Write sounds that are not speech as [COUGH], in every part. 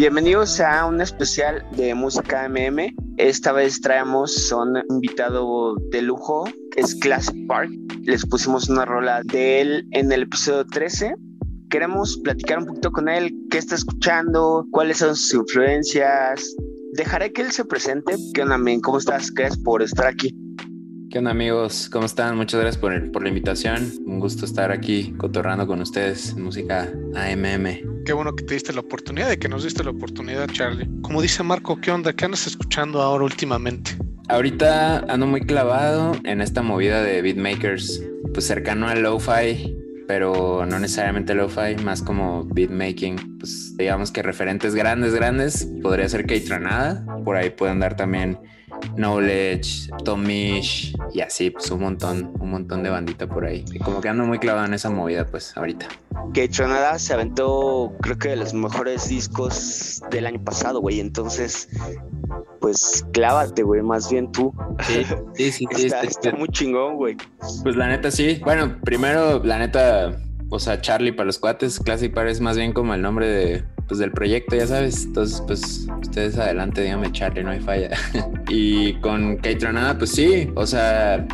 Bienvenidos a un especial de música MM. Esta vez traemos a un invitado de lujo, es Classic Park. Les pusimos una rola de él en el episodio 13. Queremos platicar un poquito con él, qué está escuchando, cuáles son sus influencias. Dejaré que él se presente. ¿Qué onda? ¿Cómo estás? Gracias por estar aquí. ¿Qué onda amigos? ¿Cómo están? Muchas gracias por, por la invitación. Un gusto estar aquí cotorrando con ustedes en música AMM. Qué bueno que te diste la oportunidad, de que nos diste la oportunidad, Charlie. Como dice Marco, ¿qué onda? ¿Qué andas escuchando ahora últimamente? Ahorita ando muy clavado en esta movida de beatmakers, pues cercano al lo-fi, pero no necesariamente lo-fi, más como beatmaking. Pues digamos que referentes grandes, grandes, podría ser Keitranada, por ahí pueden dar también Knowledge, Tomish y así, pues un montón, un montón de bandita por ahí. Y como que ando muy clavado en esa movida, pues ahorita. Que Tronada se aventó, creo que de los mejores discos del año pasado, güey. Entonces, pues clávate, güey, más bien tú. Sí, sí, sí. [LAUGHS] está, está muy chingón, güey. Pues la neta, sí. Bueno, primero, la neta, o sea, Charlie para los cuates, Classic Par es más bien como el nombre de, pues, del proyecto, ya sabes. Entonces, pues, ustedes adelante, díganme Charlie, no hay falla. [LAUGHS] y con Keitronada, pues sí, o sea,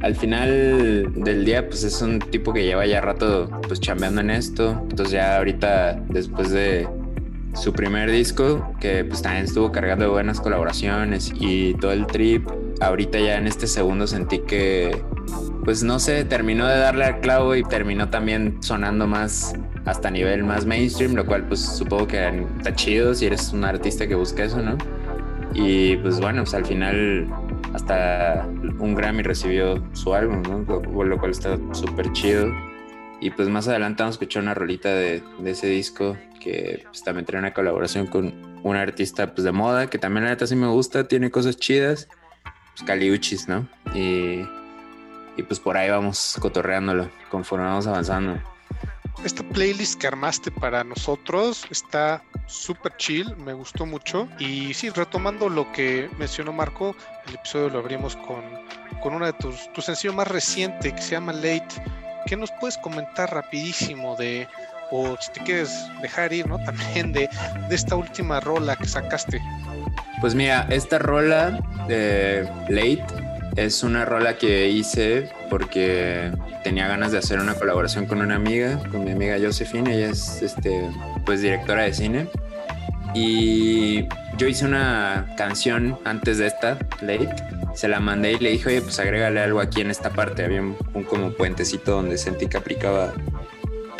al final del día, pues es un tipo que lleva ya rato, pues, chambeando en esto. Entonces ya ahorita, después de su primer disco, que pues también estuvo cargado de buenas colaboraciones y todo el trip, ahorita ya en este segundo sentí que pues no sé, terminó de darle al clavo y terminó también sonando más hasta nivel más mainstream, lo cual pues supongo que está chido si eres un artista que busca eso, ¿no? Y pues bueno, pues al final hasta un Grammy recibió su álbum, ¿no? Lo cual está súper chido. Y pues más adelante vamos a escuchar una rolita de, de ese disco que pues, también tiene una colaboración con un artista pues de moda que también la neta sí me gusta, tiene cosas chidas, pues Caliuchis, ¿no? Y y pues por ahí vamos cotorreándolo conforme vamos avanzando. Esta playlist que armaste para nosotros está súper chill, me gustó mucho. Y sí, retomando lo que mencionó Marco, el episodio lo abrimos con, con una de tus, tu sencillo más reciente que se llama Late. ¿Qué nos puedes comentar rapidísimo de, o si te quieres dejar ir, ¿no? [LAUGHS] También de, de esta última rola que sacaste. Pues mira, esta rola de Late es una rola que hice porque tenía ganas de hacer una colaboración con una amiga, con mi amiga Josephine, ella es este, pues directora de cine. Y yo hice una canción antes de esta, Late, se la mandé y le dije, oye, pues agrégale algo aquí en esta parte. Había un, como puentecito donde sentí que aplicaba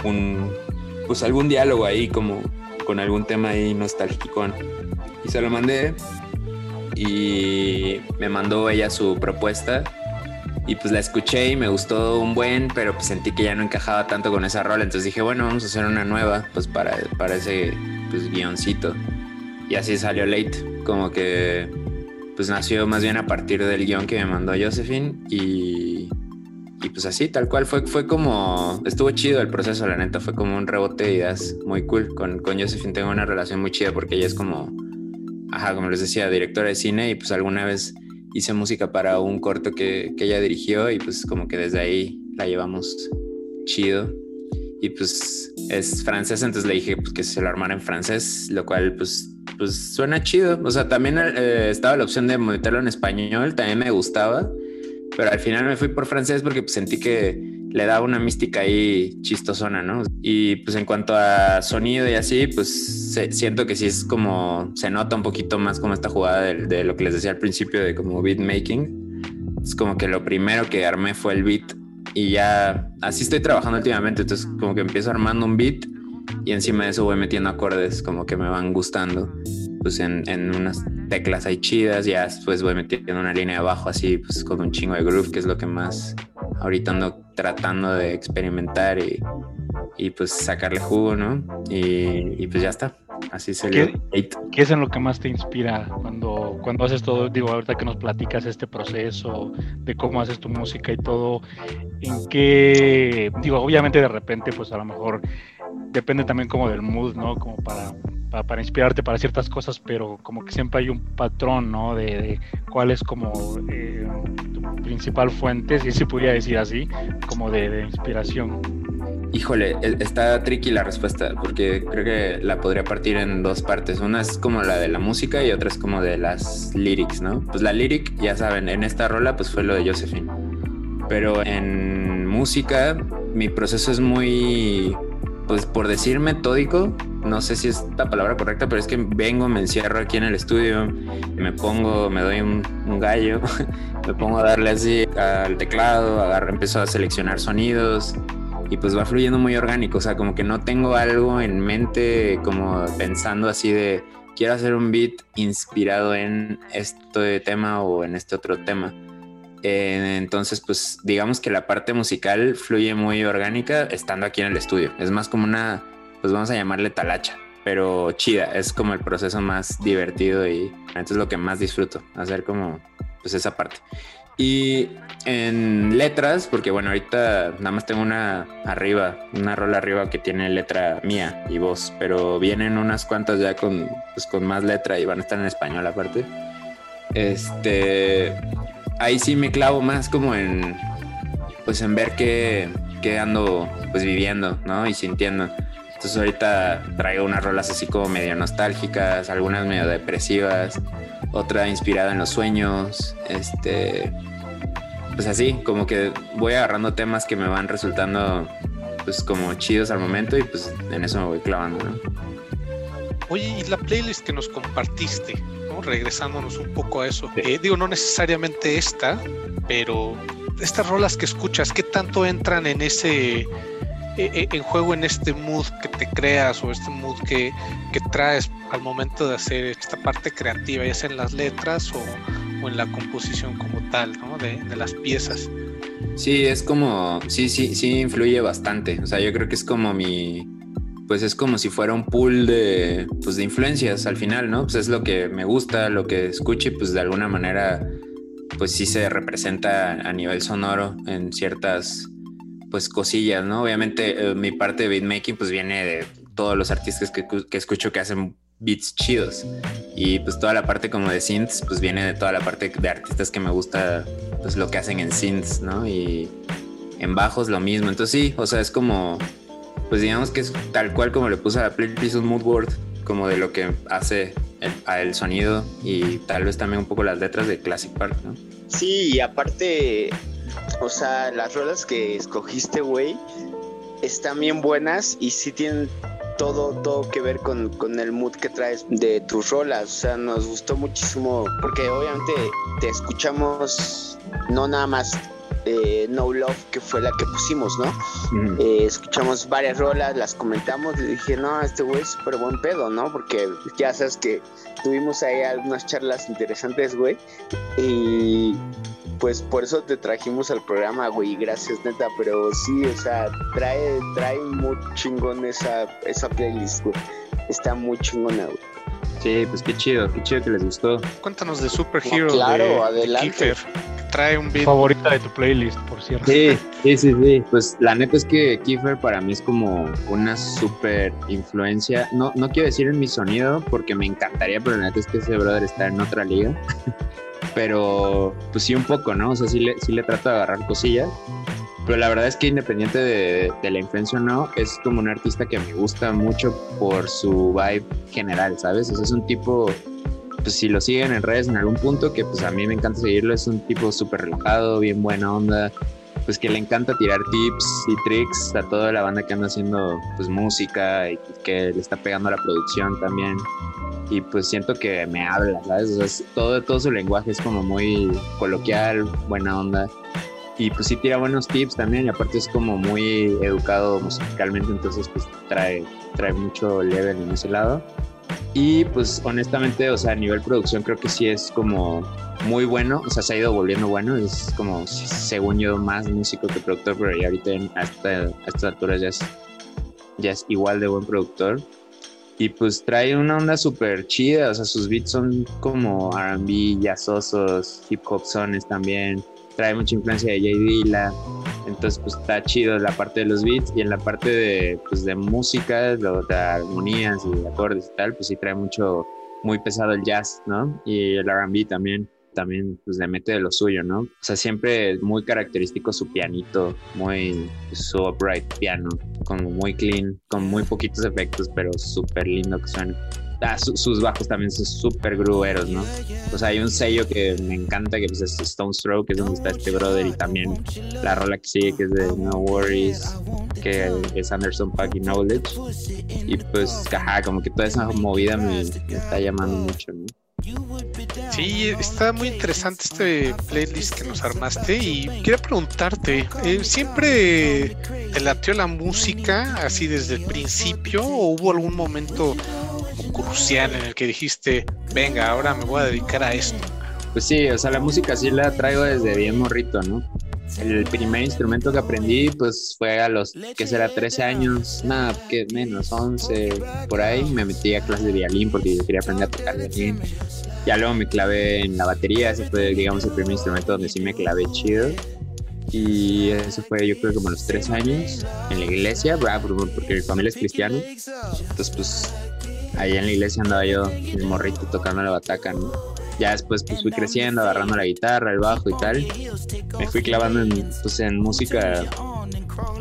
un, pues algún diálogo ahí, como con algún tema ahí nostálgico. Y se lo mandé y me mandó ella su propuesta y pues la escuché y me gustó un buen, pero pues sentí que ya no encajaba tanto con esa rola, entonces dije, bueno, vamos a hacer una nueva, pues para, para ese pues, guioncito. Y así salió Late, como que pues nació más bien a partir del guion que me mandó Josephine y, y pues así, tal cual, fue, fue como, estuvo chido el proceso, la neta, fue como un rebote de ideas muy cool. Con, con Josephine tengo una relación muy chida porque ella es como ajá, como les decía, directora de cine y pues alguna vez hice música para un corto que, que ella dirigió y pues como que desde ahí la llevamos chido. Y pues es francés, entonces le dije pues, que se lo armara en francés, lo cual pues, pues suena chido. O sea, también eh, estaba la opción de meterlo en español, también me gustaba, pero al final me fui por francés porque pues, sentí que le da una mística ahí chistosona, ¿no? Y pues en cuanto a sonido y así, pues siento que sí es como, se nota un poquito más como esta jugada de, lo que les decía al principio de como beat making. Es como que lo primero que armé fue el beat y ya así estoy trabajando últimamente, entonces como que empiezo armando un beat y encima de eso voy metiendo acordes como que me van gustando pues en, unas teclas ahí chidas, ya después voy metiendo una línea de abajo así, pues con un chingo de groove, que es lo que más ahorita ando tratando de experimentar y, y pues sacarle jugo, ¿no? Y, y pues ya está. Así se ¿Qué, ¿Qué es en lo que más te inspira cuando, cuando haces todo? Digo, ahorita que nos platicas este proceso de cómo haces tu música y todo, ¿en qué? Digo, obviamente de repente, pues a lo mejor depende también como del mood, ¿no? Como para para, inspirarte para ciertas cosas, pero como que siempre hay un patrón, ¿no? De, cuál es como eh, tu principal fuente, si se podría decir así, como de, inspiración. Híjole, e, está tricky la respuesta, porque creo que la podría partir en dos partes. Una es como la de la música y otra es como de las lyrics, ¿no? Pues la lyric, ya saben, en esta rola pues fue lo de Josephine. Pero en música mi proceso es muy, pues por decir metódico, no sé si es la palabra correcta, pero es que vengo, me encierro aquí en el estudio, me pongo, me doy un, gallo, [LAUGHS] me pongo a darle así al teclado, agarro, empiezo a seleccionar sonidos y pues va fluyendo muy orgánico, o sea, como que no tengo algo en mente como pensando así de quiero hacer un beat inspirado en este tema o en este otro tema. Eh, entonces, pues digamos que la parte musical fluye muy orgánica estando aquí en el estudio. Es más como una, pues vamos a llamarle talacha, pero chida. Es como el proceso más divertido y entonces lo que más disfruto, hacer como pues esa parte. Y en letras, porque bueno, ahorita nada más tengo una arriba, una rola arriba que tiene letra mía y voz, pero vienen unas cuantas ya con, pues, con más letra y van a estar en español aparte. Este, ahí sí me clavo más como en, pues en ver qué, qué ando pues viviendo, ¿no? Y sintiendo. Entonces ahorita traigo unas rolas así como medio nostálgicas, algunas medio depresivas, otra inspirada en los sueños, este, pues así, como que voy agarrando temas que me van resultando pues como chidos al momento y pues en eso me voy clavando, ¿no? Oye, y la playlist que nos compartiste, ¿no? regresándonos un poco a eso, eh, digo, no necesariamente esta, pero estas rolas que escuchas, ¿qué tanto entran en ese, e, e, en juego en este mood que te creas o este mood que, que traes al momento de hacer esta parte creativa, ya sea en las letras o, o en la composición como tal, ¿no? De, de, las piezas. Sí, es como, sí, sí, sí influye bastante. O sea, yo creo que es como mi, pues es como si fuera un pool de, pues de influencias al final, ¿no? Pues es lo que me gusta, lo que escucho y pues de alguna manera, pues sí se representa a nivel sonoro en ciertas, pues cosillas, ¿no? Obviamente eh, mi parte de beatmaking pues viene de todos los artistas que, que escucho que hacen beats chidos. Y pues toda la parte como de synths, pues viene de toda la parte de artistas que me gusta, pues lo que hacen en synths, ¿no? Y en bajos lo mismo. Entonces sí, o sea, es como, pues digamos que es tal cual como le puse a la playlist un mood board, como de lo que hace el, el sonido y tal vez también un poco las letras de Classic Park, ¿no? Sí, y aparte, o sea, las rolas que escogiste, güey, están bien buenas y sí tienen todo, todo que ver con, con, el mood que traes de tus rolas. O sea, nos gustó muchísimo porque obviamente te escuchamos no nada más No Love, que fue la que pusimos, ¿no? Mm. Eh, escuchamos varias rolas, las comentamos y dije, no, este güey es súper buen pedo, ¿no? Porque ya sabes que tuvimos ahí algunas charlas interesantes, güey. Y pues por eso te trajimos al programa, güey, gracias neta, pero sí, o sea, trae, trae muy chingón esa, esa playlist, güey. Está muy chingona, güey. Sí, pues qué chido, qué chido que les gustó. Cuéntanos de Superhero. No, claro, adelante. trae un beat. Favorita de tu playlist, por cierto. Sí, sí, sí, sí. Pues la neta es que Kiefer para mí es como una super influencia. No, no quiero decir en mi sonido porque me encantaría, pero la neta es que ese brother está en otra liga. [LAUGHS] pero pues sí un poco, ¿no? O sea, sí le, sí le trato de agarrar cosillas. Pero la verdad es que independiente de, la influencia o no, es como un artista que me gusta mucho por su vibe general, ¿sabes? O es un tipo, pues si lo siguen en redes en algún punto, que pues a mí me encanta seguirlo, es un tipo súper relajado, bien buena onda, pues que le encanta tirar tips y tricks a toda la banda que anda haciendo pues música y que le está pegando a la producción también y pues siento que me habla, ¿sabes? O sea, todo, todo su lenguaje es como muy coloquial, buena onda. Y pues sí tira buenos tips también y aparte es como muy educado musicalmente, entonces pues trae, trae mucho level en ese lado. Y pues honestamente, o sea, a nivel producción creo que sí es como muy bueno, o sea, se ha ido volviendo bueno, es como, según yo, más músico que productor, pero ya ahorita a, a estas alturas ya es, ya es igual de buen productor. Y pues trae una onda súper chida, o sea, sus beats son como RB, jazzosos, hip hop sones también. Trae mucha influencia de J Dilla. Entonces, pues está chido la parte de los beats y en la parte de, pues, de música, de, armonías y acordes y tal, pues sí trae mucho, muy pesado el jazz, ¿no? Y el RB también. también pues le mete de lo suyo, ¿no? O sea, siempre muy característico su pianito, muy su upright piano, como muy clean, con muy poquitos efectos, pero súper lindo que suena. Ah, sus bajos también son súper grueros, ¿no? Sea, hay un sello que me encanta, que pues, es Stone Stroke, que es donde está este brother, y también la rola que sigue, que es de No Worries, que es Anderson Paak y Knowledge. Y pues, ajá, como que toda esa movida me, está llamando mucho, ¿no? Sí, está muy interesante este playlist que nos armaste y quiero preguntarte, eh, ¿siempre te latió la música así desde el principio o hubo algún momento crucial en el que dijiste, venga, ahora me voy a dedicar a esto? Pues sí, o sea, la música sí la traigo desde bien morrito, ¿no? El primer instrumento que aprendí, pues fue a los, que será? 13 años, nada, que menos, 11, por ahí. Me metí a clases de violín porque yo quería aprender a tocar violín. Ya luego me clavé en la batería, ese fue, digamos, el primer instrumento donde sí me clavé chido. Y eso fue, yo creo, como a los 3 años en la iglesia, porque mi familia es cristiana. Entonces, pues, ahí en la iglesia andaba yo, el morrito, tocando la bataca. Ya después pues fui creciendo, agarrando la guitarra, el bajo y tal. Me fui clavando en, pues, en música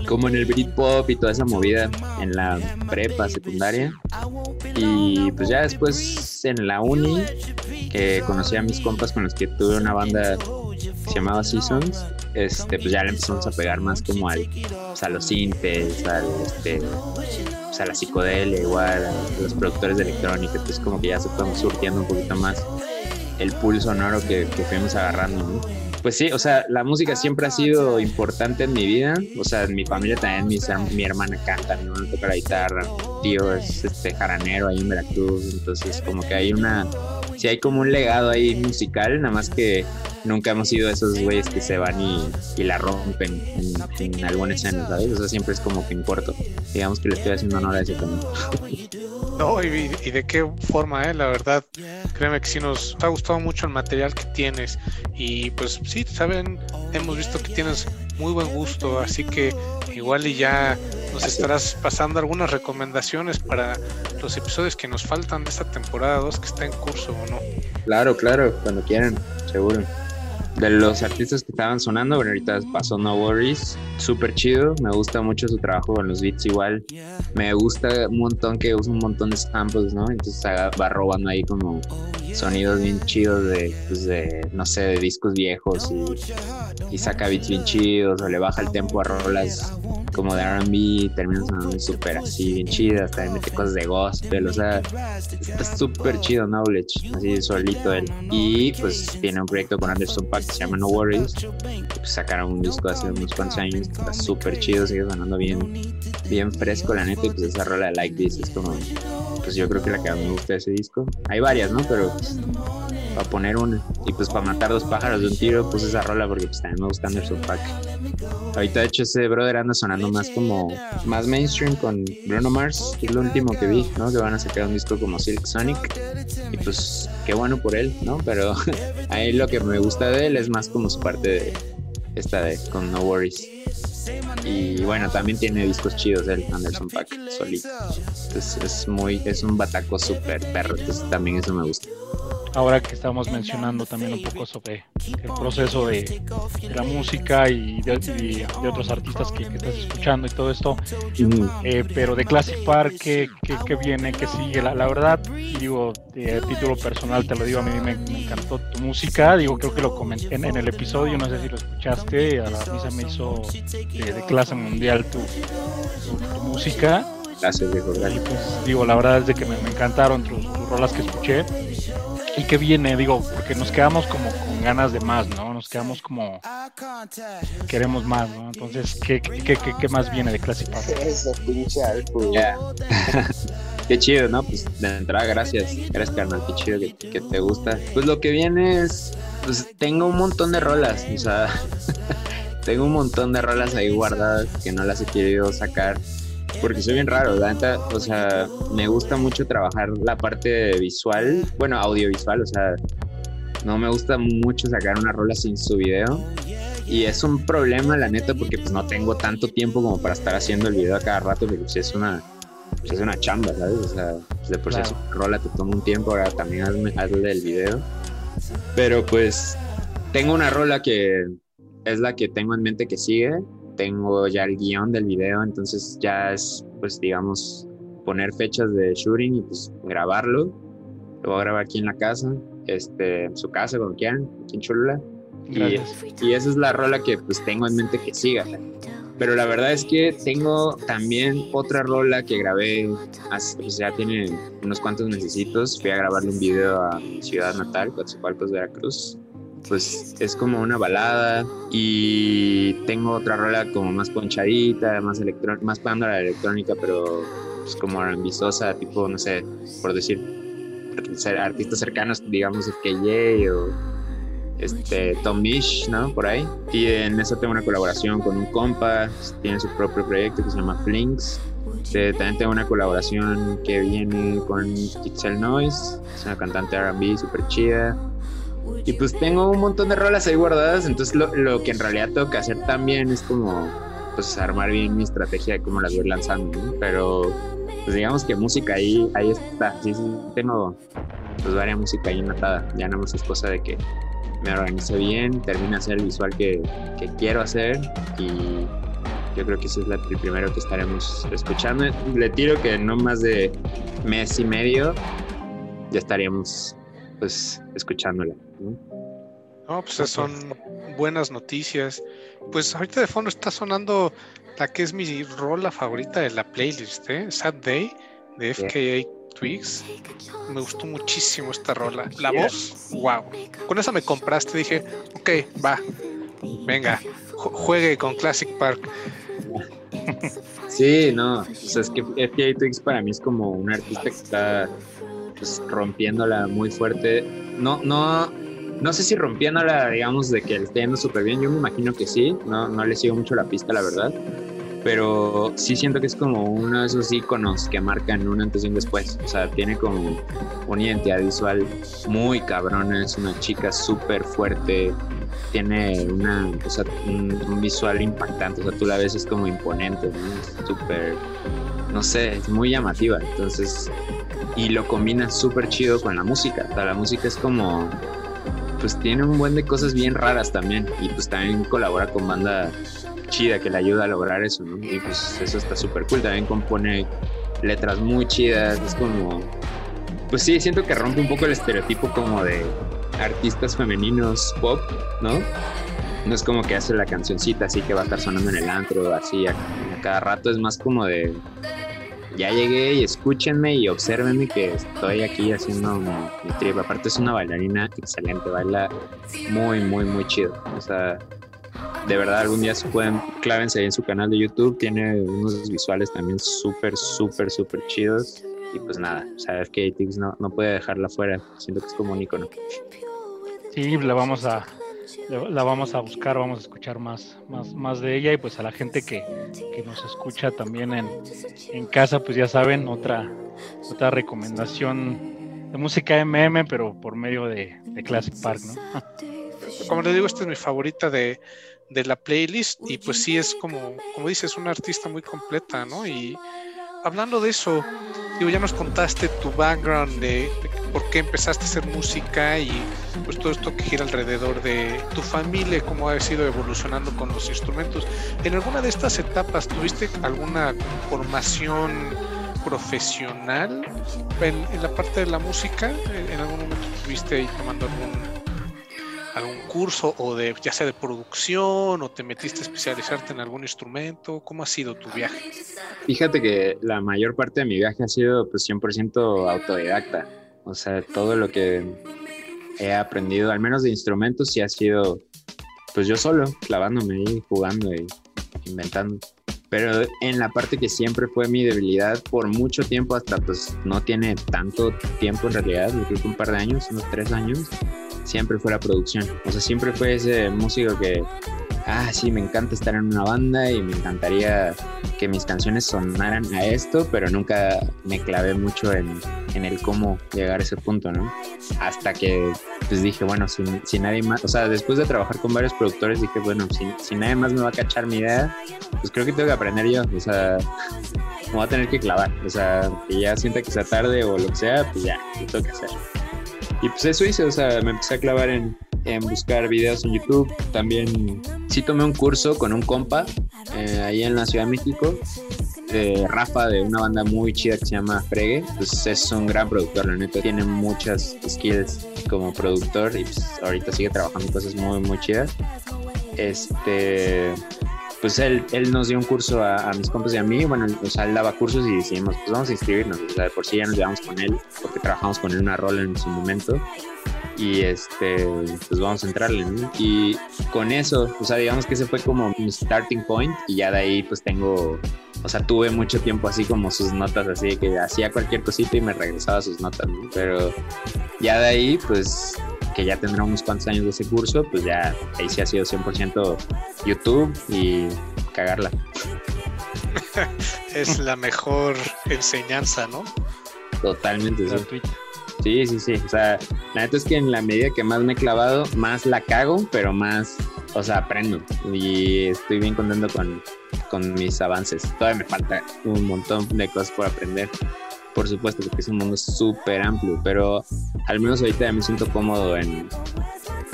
como en el Britpop y toda esa movida en la prepa secundaria. Y pues ya después en la uni, que conocí a mis compas con los que tuve una banda se llamaba Seasons, este, pues ya le empezamos a pegar más como al, pues, a los sintes, al, este, pues, a la psicodelia, igual, a los productores de electrónica, entonces como que ya se surtiendo un poquito más el pulso sonoro que, que fuimos agarrando, ¿no? Pues sí, o sea, la música siempre ha sido importante en mi vida. O sea, en mi familia también, mi, mi hermana canta, mi hermano toca la guitarra, mi tío es este jaranero ahí en Veracruz. Entonces, como que hay una, sí hay como un legado ahí musical, nada más que nunca hemos sido esos güeyes que se van y, y la rompen en, en, alguna escena, ¿sabes? O sea, siempre es como que en corto. Digamos que le estoy haciendo honor a ese también. No, y, de qué forma, eh, la verdad, créeme que sí nos ha gustado mucho el material que tienes y pues sí, saben, hemos visto que tienes muy buen gusto, así que igual y ya nos estarás pasando algunas recomendaciones para los episodios que nos faltan de esta temporada 2 que está en curso o no. Claro, claro, cuando quieran, seguro de los artistas que estaban sonando, bueno, ahorita pasó No Worries, súper chido, me gusta mucho su trabajo con los beats igual, me gusta un montón que usa un montón de samples, ¿no? Entonces va robando ahí como sonidos bien chidos de, pues de no sé, de discos viejos y, y saca beats bien chidos o le baja el tempo a rolas como de RB, termina sonando súper así, bien chidas, también mete cosas de gospel, o sea, está súper chido Knowledge, así solito él. Y pues tiene un proyecto con Anderson Paak que se llama No Worries, pues, sacaron un disco hace unos cuantos años, está súper chido, sigue sonando bien, bien fresco la neta, y pues esa rola de Like This es como, pues yo creo que la que más me gusta de ese disco. Hay varias, ¿no? Pero pues, para poner una. Y pues para matar dos pájaros de un tiro, puse esa rola porque pues también me gusta Anderson Pack. Ahorita de hecho ese brother anda sonando más como más mainstream con Bruno Mars, que es lo último que vi, ¿no? Que van a sacar un disco como Silk Sonic. Y pues qué bueno por él, ¿no? Pero [LAUGHS] ahí lo que me gusta de él es más como su parte de esta de con No Worries. Y bueno, también tiene discos chidos el Anderson Pack solito. Entonces es muy, es un bataco súper perro, entonces también eso me gusta ahora que estamos mencionando también un poco sobre el proceso de, la música y de, otros artistas que, estás escuchando y todo esto, eh, pero de Classic Park, ¿qué, viene, qué sigue? La, verdad, digo, de título personal te lo digo, a mí me, encantó tu música, digo, creo que lo comenté en, el episodio, no sé si lo escuchaste, a la misa me hizo de, clase mundial tu, música. Gracias, digo, Y pues digo, la verdad es de que me, encantaron tus, tus rolas que escuché y que viene, digo, porque nos quedamos como con ganas de más, ¿no? Nos quedamos como queremos más, ¿no? Entonces, ¿qué, qué, qué, qué más viene de Classic Park? [LAUGHS] Eso, pinche algo. [LAUGHS] qué chido, ¿no? Pues de entrada, gracias. Gracias, carnal. Qué chido que, que, te gusta. Pues lo que viene es. Pues tengo un montón de rolas. O sea, [LAUGHS] tengo un montón de rolas ahí guardadas que no las he querido sacar porque soy bien raro, la neta, o sea, me gusta mucho trabajar la parte visual, bueno, audiovisual, o sea, no me gusta mucho sacar una rola sin su video. Y es un problema, la neta, porque pues no tengo tanto tiempo como para estar haciendo el video a cada rato, pero pues es una, pues, es una chamba, ¿sabes? O sea, pues, de por sí rola te toma un tiempo, ahora también hazme, hazle el video. Pero pues tengo una rola que es la que tengo en mente que sigue. Tengo ya el guion del video, entonces ya es, pues digamos, poner fechas de shooting y pues grabarlo. Lo voy a grabar aquí en la casa, este, en su casa, cuando quieran, aquí en Cholula. Y, y, esa es la rola que pues tengo en mente que siga. Pero la verdad es que tengo también otra rola que grabé, hace, pues ya tiene unos cuantos necesitos. Fui a grabarle un video a mi ciudad natal, Coatzacoalcos, Veracruz. Pues es como una balada y tengo otra rola como más ponchadita, más, más a la electrónica, pero pues como ambiciosa, tipo, no sé, por decir, artistas cercanos, digamos, KJ o este, Tom Mish, ¿no? Por ahí. Y en eso tengo una colaboración con un compa, tiene su propio proyecto que se llama Flinks. también tengo una colaboración que viene con Itzel Noise, es una cantante RB súper chida. Y pues tengo un montón de rolas ahí guardadas, entonces lo, lo, que en realidad tengo que hacer también es como pues armar bien mi estrategia de cómo las voy lanzando, ¿no? Pero pues digamos que música ahí, ahí está, sí, sí, tengo pues varias música ahí notada, ya no más es cosa de que me organice bien, termine hacer el visual que, que quiero hacer y yo creo que ese es el primero que estaremos escuchando. Le tiro que no más de mes y medio ya estaríamos pues escuchándola. ¿no? pues son buenas noticias. Pues ahorita de fondo está sonando la que es mi rola favorita de la playlist, ¿eh? Sad Day de FKA Twigs. Me gustó muchísimo esta rola. La voz, wow. Con esa me compraste, dije, ok, va, venga, juegue con Classic Park. Sí, no, o sea, es que FKA Twigs para mí es como un artista que está pues, rompiéndola muy fuerte. No, no, no sé si rompiéndola, digamos, de que esté yendo súper bien. Yo me imagino que sí. No, no le sigo mucho la pista, la verdad pero sí siento que es como uno de esos iconos que marcan un antes y un después. O sea, tiene como una identidad visual muy cabrona, es una chica súper fuerte, tiene una, o sea, un, visual impactante, o sea, tú la ves es como imponente, súper, no sé, es muy llamativa. Entonces, y lo combina súper chido con la música. O sea, la música es como, pues tiene un buen de cosas bien raras también, y pues también colabora con banda chida que le ayuda a lograr eso, ¿no? Y pues eso está súper cool. También compone letras muy chidas, es como... Pues sí, siento que rompe un poco el estereotipo como de artistas femeninos pop, ¿no? No es como que hace la cancioncita así que va a estar sonando en el antro, así a, cada rato, es más como de ya llegué y escúchenme y observenme que estoy aquí haciendo mi, mi trip. Aparte es una bailarina excelente, baila muy, muy, muy chido. O sea, de verdad algún día se pueden, clávense ahí en su canal de YouTube, tiene unos visuales también súper, súper, súper chidos. Y pues nada, sabes que ATX no, no puede dejarla fuera, siento que es como un icono. Sí, la vamos a, la vamos a buscar, vamos a escuchar más, más, más de ella y pues a la gente que, que nos escucha también en, en, casa, pues ya saben, otra, otra recomendación de música MM, pero por medio de, de Classic Park, ¿no? [LAUGHS] como les digo, esta es mi favorita de, la playlist y pues sí es como, como dices, una artista muy completa, ¿no? Y hablando de eso, digo, ya nos contaste tu background de, por qué empezaste a hacer música y pues todo esto que gira alrededor de tu familia, cómo ha sido evolucionando con los instrumentos. ¿En alguna de estas etapas tuviste alguna formación profesional en, la parte de la música? ¿En algún momento estuviste ahí tomando algún algún curso o de ya sea de producción o te metiste a especializarte en algún instrumento? ¿Cómo ha sido tu viaje? Fíjate que la mayor parte de mi viaje ha sido pues 100% autodidacta. O sea, todo lo que he aprendido, al menos de instrumentos, sí ha sido pues yo solo, clavándome ahí, jugando y inventando. Pero en la parte que siempre fue mi debilidad por mucho tiempo, hasta pues no tiene tanto tiempo en realidad, yo creo que un par de años, unos tres años, siempre fue la producción. O sea, siempre fue ese músico que, ah, sí, me encanta estar en una banda y me encantaría que mis canciones sonaran a esto, pero nunca me clavé mucho en, en el cómo llegar a ese punto, ¿no? Hasta que pues dije, bueno, si, si, nadie más, o sea, después de trabajar con varios productores, dije, bueno, si, si nadie más me va a cachar mi idea, pues creo que tengo que aprender yo, o sea, me voy a tener que clavar, o sea, que ya sienta que sea tarde o lo que sea, pues ya, lo tengo que hacer. Y pues eso hice, o sea, me empecé a clavar en, en buscar videos en YouTube. También sí tomé un curso con un compa eh, ahí en la Ciudad de México, Rafa, de una banda muy chida que se llama Fregue. Pues es un gran productor, la neta. Tiene muchas skills como productor y pues ahorita sigue trabajando cosas muy, muy chidas. Este pues él, él nos dio un curso a, mis compas y a mí, bueno, o sea, él daba cursos y decidimos, pues vamos a inscribirnos, o sea, de por sí ya nos llevamos con él, porque trabajamos con él una rol en su momento, y este, pues vamos a entrarle. Y con eso, o sea, digamos que ese fue como mi starting point, y ya de ahí pues tengo, o sea, tuve mucho tiempo así como sus notas, así que hacía cualquier cosita y me regresaba sus notas, ¿no? Pero ya de ahí, pues que ya tendrá unos cuantos años de ese curso, pues ya ahí sí ha sido 100% YouTube y cagarla. es la mejor enseñanza, ¿no? Totalmente, sí. Sí, sí, sí. O sea, la neta es que en la medida que más me he clavado, más la cago, pero más, o sea, aprendo. Y estoy bien contento con, con mis avances. Todavía me falta un montón de cosas por aprender por supuesto, porque es un mundo súper amplio, pero al menos ahorita ya me siento cómodo en,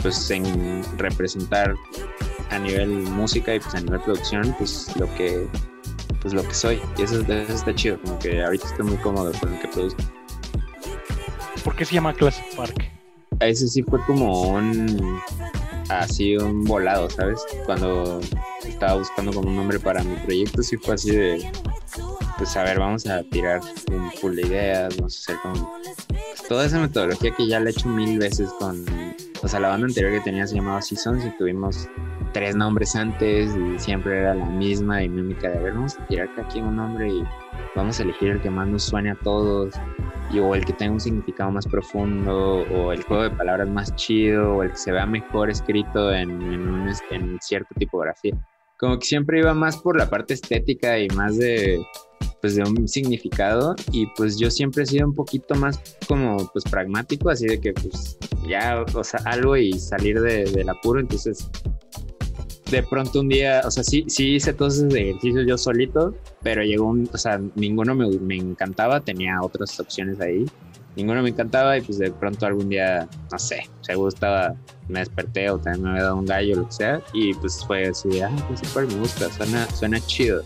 pues, en representar a nivel música y pues a nivel producción, pues lo que, pues lo que soy. Y eso, está chido, como que ahorita estoy muy cómodo con lo que produzco. ¿Por qué se llama Classic Park? Ese sí fue como un, así un volado, ¿sabes? Cuando estaba buscando como un nombre para mi proyecto, sí fue así de, pues a ver, vamos a tirar un pool de ideas, vamos a hacer como pues, toda esa metodología que ya la he hecho mil veces con, o sea, la banda anterior que tenía se llamaba Seasons y tuvimos tres nombres antes y siempre era la misma dinámica de, a ver, vamos a tirar aquí un nombre y vamos a elegir el que más nos suene a todos y, o el que tenga un significado más profundo o el juego de palabras más chido o el que se vea mejor escrito en, en, un, en cierta tipografía. Como que siempre iba más por la parte estética y más de pues de un significado y pues yo siempre he sido un poquito más como pues pragmático así de que pues ya o sea algo y salir de, del apuro entonces de pronto un día o sea sí sí hice todos esos ejercicios yo solito pero llegó un o sea ninguno me, me encantaba tenía otras opciones ahí ninguno me encantaba y pues de pronto algún día, no sé, seguro estaba, me desperté o también me había dado un gallo lo que sea y pues fue así, ah, pues super me gusta, suena, suena chido.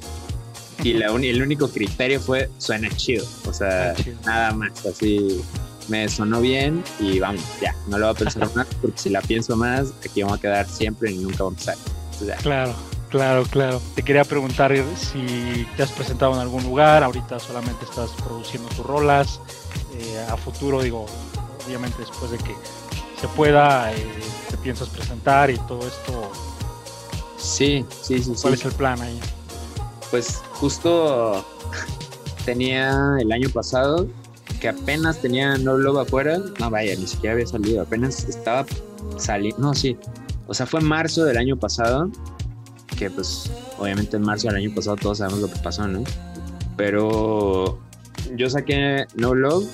[LAUGHS] Y la el único criterio fue suena chido, o sea, nada más, así me sonó bien y vamos, ya, no lo voy a pensar [LAUGHS] más porque si la pienso más, aquí vamos a quedar siempre y nunca vamos a empezar. claro. Claro, claro. Te quería preguntar si te has presentado en algún lugar, ahorita solamente estás produciendo tus rolas, eh, a futuro, digo, obviamente después de que se pueda, eh, te piensas presentar y todo esto. Sí, sí, sí. ¿Cuál es el plan ahí? Pues justo tenía el año pasado que apenas tenía No Love afuera, no vaya, ni siquiera había salido, apenas estaba saliendo, no, sí, o sea, fue marzo del año pasado que pues obviamente en marzo del año pasado todos sabemos lo que pasó, ¿no? Pero yo saqué No Love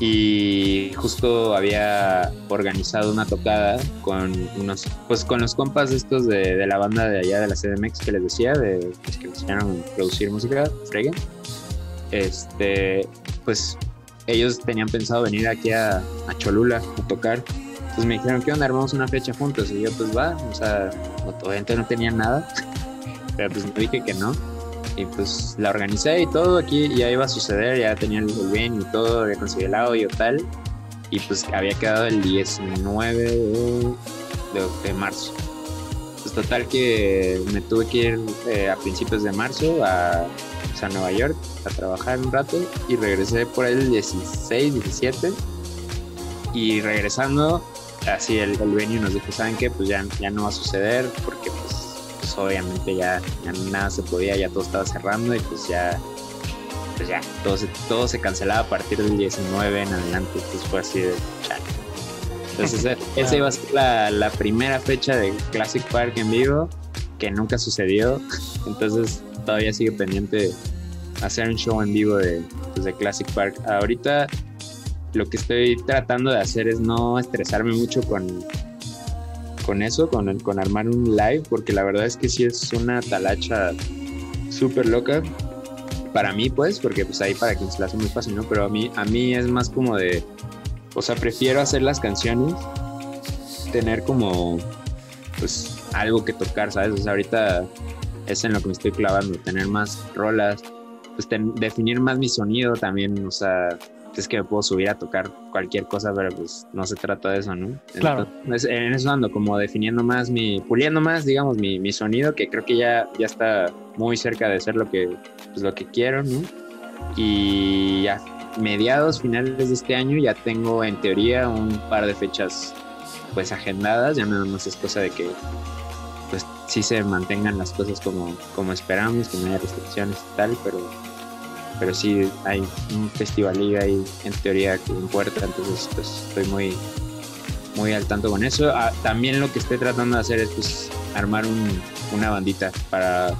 y justo había organizado una tocada con unos, pues con los compas estos de, de la banda de allá de la CDMX que les decía, de pues, que me enseñaron a producir música, Frege. Este, pues ellos tenían pensado venir aquí a, a Cholula a tocar pues me dijeron, ¿qué onda? Armamos una fecha juntos. Y yo, pues va, o sea, obviamente no tenía nada, [LAUGHS] pero pues me dije que no. Y pues la organicé y todo, aquí ya iba a suceder, ya tenía el bien y todo, había conseguido el y tal. Y pues había quedado el 19 de, de, marzo. Pues total que me tuve que ir eh, a principios de marzo a, pues, a Nueva York a trabajar un rato y regresé por el 16, 17 y regresando así el, el venue nos dijo, ¿saben qué? Pues ya, ya no va a suceder porque pues, pues obviamente ya, nada se podía, ya todo estaba cerrando y pues ya, pues ya, todo se, todo se cancelaba a partir del 19 en adelante, entonces fue así de chat. Entonces [LAUGHS] esa iba a ser la, la primera fecha de Classic Park en vivo que nunca sucedió, entonces todavía sigue pendiente hacer un show en vivo de, pues, de Classic Park. Ahorita lo que estoy tratando de hacer es no estresarme mucho con, con eso, con, con armar un live, porque la verdad es que sí es una talacha súper loca para mí, pues, porque pues ahí para quien se la hace muy fácil, ¿no? Pero a mí, a mí es más como de, o sea, prefiero hacer las canciones, tener como, pues, algo que tocar, ¿sabes? O sea, ahorita es en lo que me estoy clavando, tener más rolas, pues definir más mi sonido también, o sea, es que me puedo subir a tocar cualquier cosa, pero pues no se trata de eso, ¿no? Claro. en eso ando, como definiendo más mi, puliendo más, digamos, mi, mi, sonido, que creo que ya, ya está muy cerca de ser lo que, pues, lo que quiero, ¿no? Y ya mediados, finales de este año, ya tengo en teoría un par de fechas pues agendadas, ya nada más es cosa de que pues sí se mantengan las cosas como, como esperamos, que no haya restricciones y tal, pero pero sí hay un festival ahí en teoría que importa, entonces pues estoy muy, muy al tanto con eso. Ah, también lo que estoy tratando de hacer es pues armar una bandita para,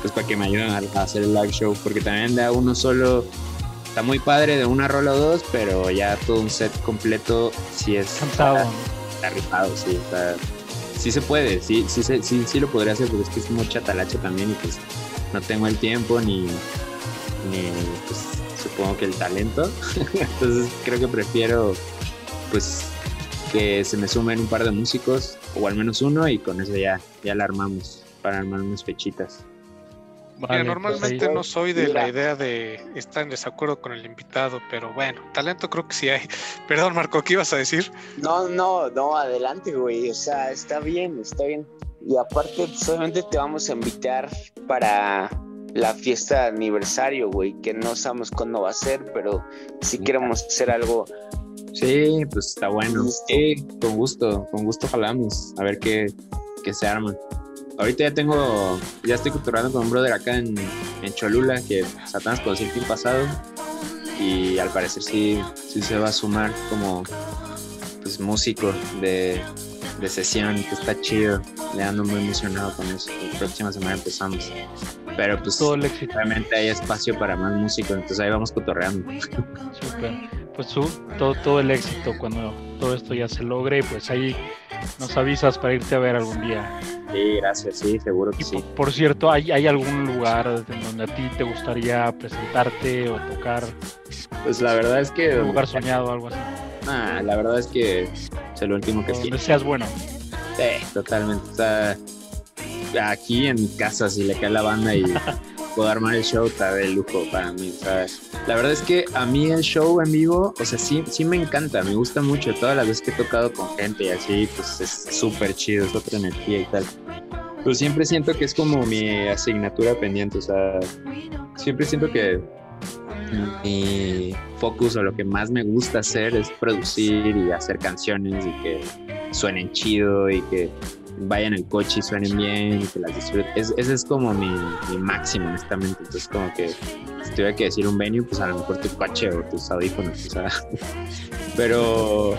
pues, para que me ayuden a, hacer el live show, porque también de uno solo está muy padre de una rola o dos, pero ya todo un set completo sí es... Está, rifado, sí, sí se puede, sí, sí, sí, sí, lo podría hacer, porque es que es mucha talacha también y pues no tengo el tiempo ni ni pues, supongo que el talento. [LAUGHS] Entonces creo que prefiero pues que se me sumen un par de músicos o al menos uno y con eso ya, ya la armamos para armar unas fechitas. Pues normalmente no soy de la idea de estar en desacuerdo con el invitado, pero bueno, talento creo que sí hay. [LAUGHS] Perdón, Marco, ¿qué ibas a decir? No, no, no, adelante, güey. O sea, está bien, está bien. Y aparte, solamente te vamos a invitar para la fiesta de aniversario, güey, que no sabemos cuándo va a ser, pero si queremos hacer algo. Sí, pues está bueno. Sí, con gusto, con gusto jalamos, a ver qué, qué se arma. Ahorita ya tengo, ya estoy culturando con un brother acá en, en Cholula, que Satanás conocí el fin pasado, y al parecer sí, sí se va a sumar como pues músico de, de sesión, que está chido. Le ando muy emocionado con eso. La próxima semana empezamos pero pues todo el éxito. realmente hay espacio para más músicos, entonces ahí vamos cotorreando. [LAUGHS] Super. Pues tú, todo, todo el éxito cuando todo esto ya se logre, pues ahí nos avisas para irte a ver algún día. Sí, gracias, sí, seguro que sí. Por, cierto, ¿hay, ¿hay algún lugar en donde a ti te gustaría presentarte o tocar? Pues la verdad es que... Un lugar soñado o algo así. Ah, la verdad es que es el último que. Donde seas bueno. Sí, totalmente. O sea, aquí en mi casa, si le cae la banda y [LAUGHS] puedo armar el show, está de lujo para mí, ¿sabes? La verdad es que a mí el show en vivo, o sea, sí, sí me encanta, me gusta mucho. Todas las veces que he tocado con gente y así, pues es súper chido, es otra energía y tal. Pero siempre siento que es como mi asignatura pendiente, o sea, siempre siento que mi focus o lo que más me gusta hacer es producir y hacer canciones y que suenen chido y que vayan el coche y suenen bien que las disfruten. ese es como mi, máximo, honestamente. Entonces, como que si tuviera que decir un venue, pues a lo mejor tu coche o tus audífonos, o sea. [LAUGHS] pero,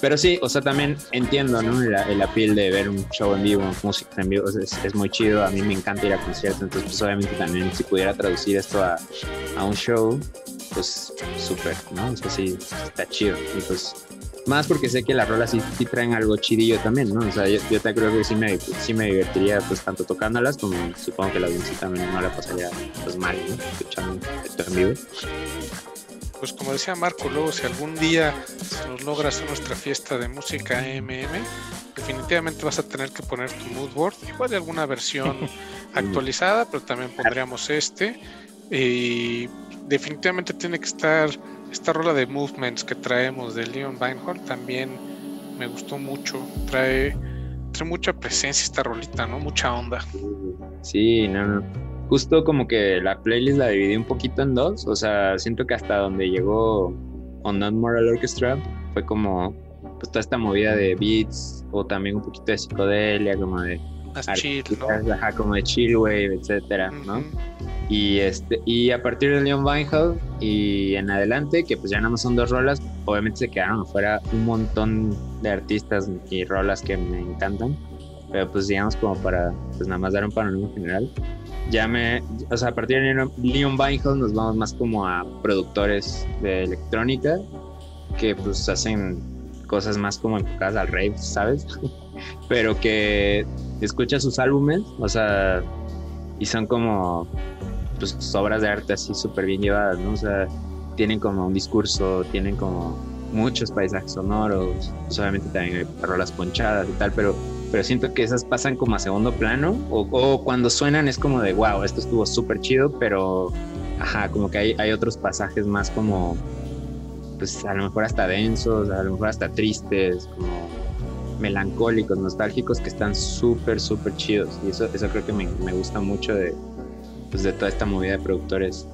pero sí, o sea, también entiendo, ¿no? El, appeal de ver un show en vivo, música en vivo, es, muy chido. A mí me encanta ir a conciertos, entonces, pues obviamente también si pudiera traducir esto a, a un show, pues súper, ¿no? O sea, sí, está chido. Y pues más porque sé que las rolas sí, traen algo chidillo también, ¿no? O sea, yo, te creo que sí me, sí me divertiría pues tanto tocándolas como supongo que la audiencia también no la pasaría pues mal, ¿no? Escuchando esto en vivo. Pues como decía Marco, luego si algún día se nos logra hacer nuestra fiesta de música MM, definitivamente vas a tener que poner tu mood board, igual de alguna versión [LAUGHS] actualizada, pero también pondríamos este. Y definitivamente tiene que estar esta rola de Movements que traemos de Leon Weinhold también me gustó mucho. Trae, trae mucha presencia esta rolita, ¿no? Mucha onda. Sí, no, no. Justo como que la playlist la dividí un poquito en dos. O sea, siento que hasta donde llegó On Not Moral Orchestra fue como pues toda esta movida de beats o también un poquito de psicodelia, como de más chill, ¿no? como de chill wave, etcétera, ¿no? Y, este, y a partir de Leon Weinhold y en adelante, que pues ya nada más son dos rolas, obviamente se quedaron afuera un montón de artistas y rolas que me encantan, pero pues digamos como para pues nada más dar un panorama general. Ya me, o sea, a partir de Leon Weinhold nos vamos más como a productores de electrónica que pues hacen cosas más como enfocadas al rave, ¿sabes? [LAUGHS] pero que escucha sus álbumes, o sea, y son como pues obras de arte así súper bien llevadas, ¿no? O sea, tienen como un discurso, tienen como muchos paisajes sonoros, obviamente también hay rolas ponchadas y tal, pero, pero siento que esas pasan como a segundo plano o, o cuando suenan es como de, wow, esto estuvo súper chido, pero, ajá, como que hay, hay otros pasajes más como, pues a lo mejor hasta densos, a lo mejor hasta tristes, como melancólicos, nostálgicos, que están súper, súper chidos. Y eso, eso creo que me, me gusta mucho de, pues, de toda esta movida de productores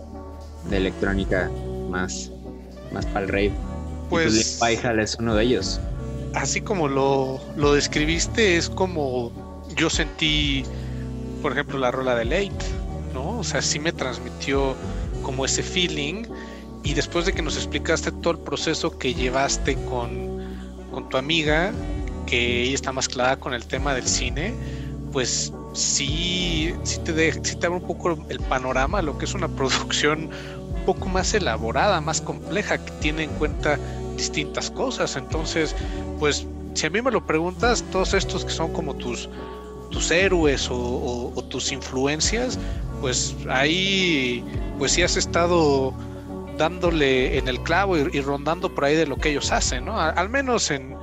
de electrónica más, más para el rave. Pues, pues es uno de ellos. Así como lo, lo describiste, es como yo sentí, por ejemplo, la rola de Late, ¿no? O sea, sí me transmitió como ese feeling. Y después de que nos explicaste todo el proceso que llevaste con, con tu amiga, que ella está más clara con el tema del cine, pues sí, sí te, de, abre un poco el panorama, lo que es una [LAUGHS] producción un poco más elaborada, más compleja, que tiene en cuenta distintas cosas. Entonces, pues si a mí me lo preguntas, todos estos que son como tus, tus héroes o, o, tus influencias, pues ahí, pues sí has estado dándole en el clavo y, y, rondando por ahí de lo que ellos hacen, ¿no? Al menos en,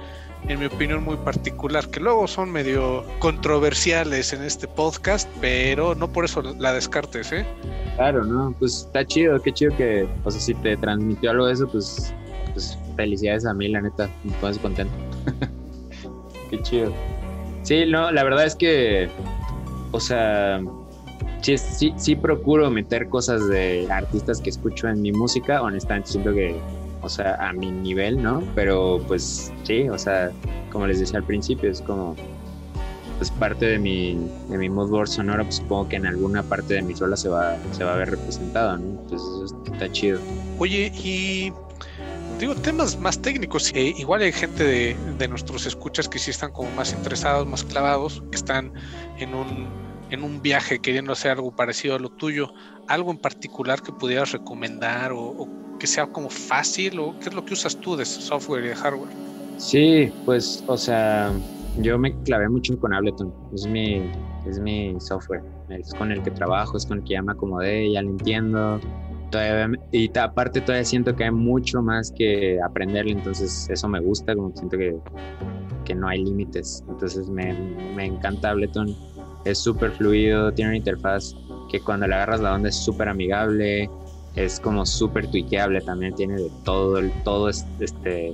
en mi opinión muy particular, que luego son medio controversiales en este podcast, pero no por eso la descartes, ¿eh? Claro, no, pues está chido, qué chido que, o sea, si te transmitió algo de eso, pues, pues felicidades a mí, la neta, me pones contento. [LAUGHS] qué chido. Sí, no, la verdad es que, o sea, sí, sí, sí procuro meter cosas de artistas que escucho en mi música, honestamente siento que o sea, a mi nivel, ¿no? Pero pues sí, o sea, como les decía al principio, es como pues parte de mi, de mi mood board sonoro, pues supongo que en alguna parte de mi sola se va, se va a ver representado, ¿no? Entonces eso está chido. Oye, y digo, temas más técnicos, eh, igual hay gente de, de nuestros escuchas que sí están como más interesados, más clavados, que están en un, en un viaje queriendo hacer algo parecido a lo tuyo, algo en particular que pudieras recomendar o, que sea como fácil o qué es lo que usas tú de software y de hardware? Sí, pues, o sea, yo me clavé mucho con Ableton, es mi, es mi software, es con el que trabajo, es con el que ya me acomodé, ya lo entiendo. Todavía, y aparte todavía siento que hay mucho más que aprenderle, entonces eso me gusta, como siento que, que no hay límites, entonces me, me encanta Ableton, es súper fluido, tiene una interfaz que cuando le agarras la onda es súper amigable, es como súper tuiteable también, tiene de todo, todo este,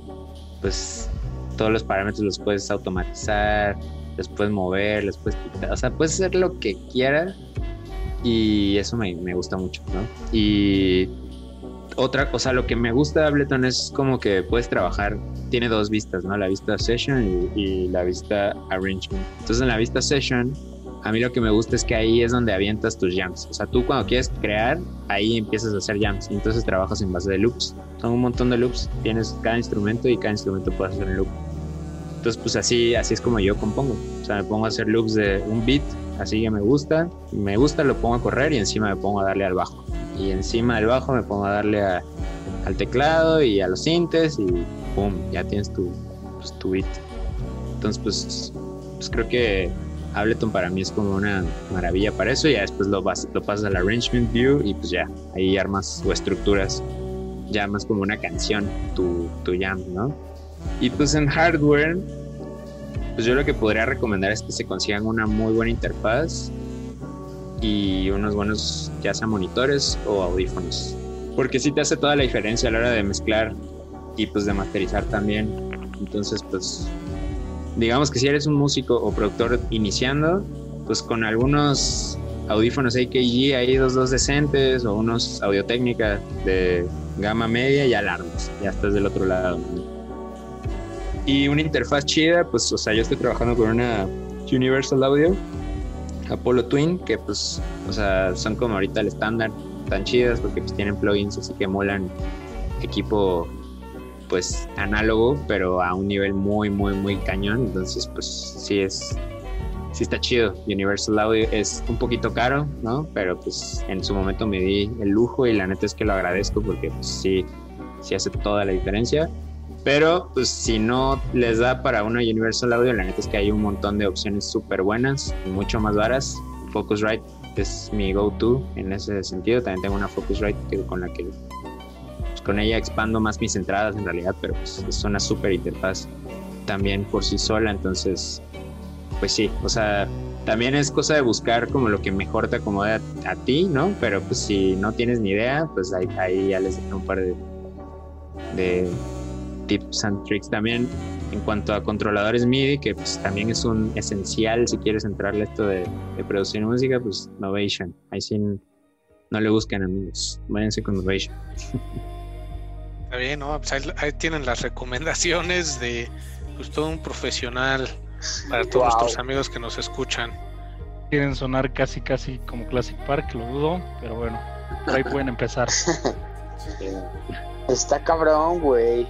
pues todos los parámetros los puedes automatizar, los puedes mover, los puedes quitar, o sea, puedes hacer lo que quieras y eso me, me gusta mucho, ¿no? Y otra cosa, lo que me gusta de Ableton es como que puedes trabajar, tiene dos vistas, ¿no? La vista Session y, y la vista Arrangement. Entonces en la vista Session a mí lo que me gusta es que ahí es donde avientas tus jams. O sea, tú cuando quieres crear, ahí empiezas a hacer jams. Y entonces trabajas en base de loops. Son un montón de loops. Tienes cada instrumento y cada instrumento puede hacer un loop. Entonces, pues así, así es como yo compongo. O sea, me pongo a hacer loops de un beat, así que me gusta. Me gusta, lo pongo a correr y encima me pongo a darle al bajo. Y encima del bajo me pongo a darle al teclado y a los sintes y ¡pum! Ya tienes tu, pues, tu beat. Entonces, pues, pues creo que Ableton para mí es como una maravilla para eso. Ya después lo, vas, lo pasas al Arrangement View y pues ya, ahí armas o estructuras, ya más como una canción, tu, tu jam, ¿no? Y pues en hardware, pues yo lo que podría recomendar es que se consigan una muy buena interfaz y unos buenos, ya sea monitores o audífonos. Porque sí te hace toda la diferencia a la hora de mezclar y pues de masterizar también. Entonces, pues digamos que si eres un músico o productor iniciando, pues con algunos audífonos AKG ahí dos dos decentes o unos audio técnica de gama media ya alarmas, ya estás del otro lado. Y una interfaz chida, pues, o sea, yo estoy trabajando con una Universal Audio, Apollo Twin, que pues, o sea, son como ahorita el estándar, tan chidas porque pues tienen plugins así que molan equipo pues análogo, pero a un nivel muy, muy, muy cañón. Entonces, pues sí es, sí está chido. Universal Audio es un poquito caro, ¿no? Pero pues en su momento me di el lujo y la neta es que lo agradezco porque pues sí, sí hace toda la diferencia. Pero pues si no les da para una Universal Audio, la neta es que hay un montón de opciones súper buenas mucho más varas. Focusrite es mi go-to en ese sentido. También tengo una Focusrite con la que con ella expando más mis entradas en realidad, pero pues, es una súper interfaz también por sí sola, entonces, pues sí, o sea, también es cosa de buscar como lo que mejor te acomoda a, ti, ¿no? Pero pues si no tienes ni idea, pues ahí, ahí ya les dejo un par de, de tips and tricks también en cuanto a controladores MIDI, que pues también es un esencial si quieres entrarle esto de, de producir música, pues Novation. Ahí sí no le busquen amigos, váyanse con Novation. [LAUGHS] Está bien, ¿no? Pues ahí, tienen las recomendaciones de pues, todo un profesional para todos nuestros amigos que nos escuchan. Quieren sonar casi, casi como Classic Park, lo dudo, pero bueno, ahí pueden empezar. [LAUGHS] Está cabrón, güey.